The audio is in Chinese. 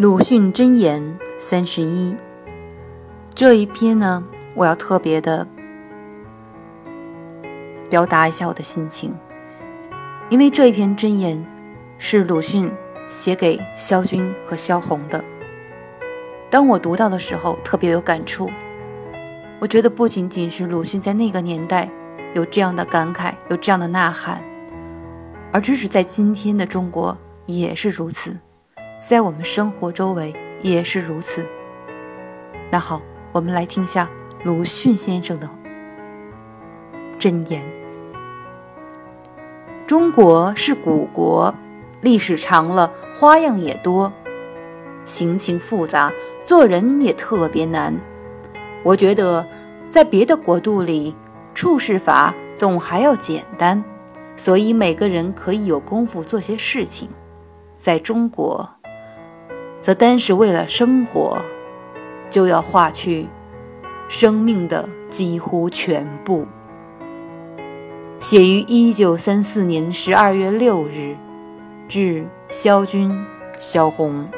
鲁迅箴言三十一，这一篇呢，我要特别的表达一下我的心情，因为这一篇箴言是鲁迅写给萧军和萧红的。当我读到的时候，特别有感触。我觉得不仅仅是鲁迅在那个年代有这样的感慨，有这样的呐喊，而即使在今天的中国也是如此。在我们生活周围也是如此。那好，我们来听下鲁迅先生的箴言：中国是古国，历史长了，花样也多，行情复杂，做人也特别难。我觉得，在别的国度里，处事法总还要简单，所以每个人可以有功夫做些事情。在中国。则单是为了生活，就要划去生命的几乎全部。写于一九三四年十二月六日，致萧军、萧红。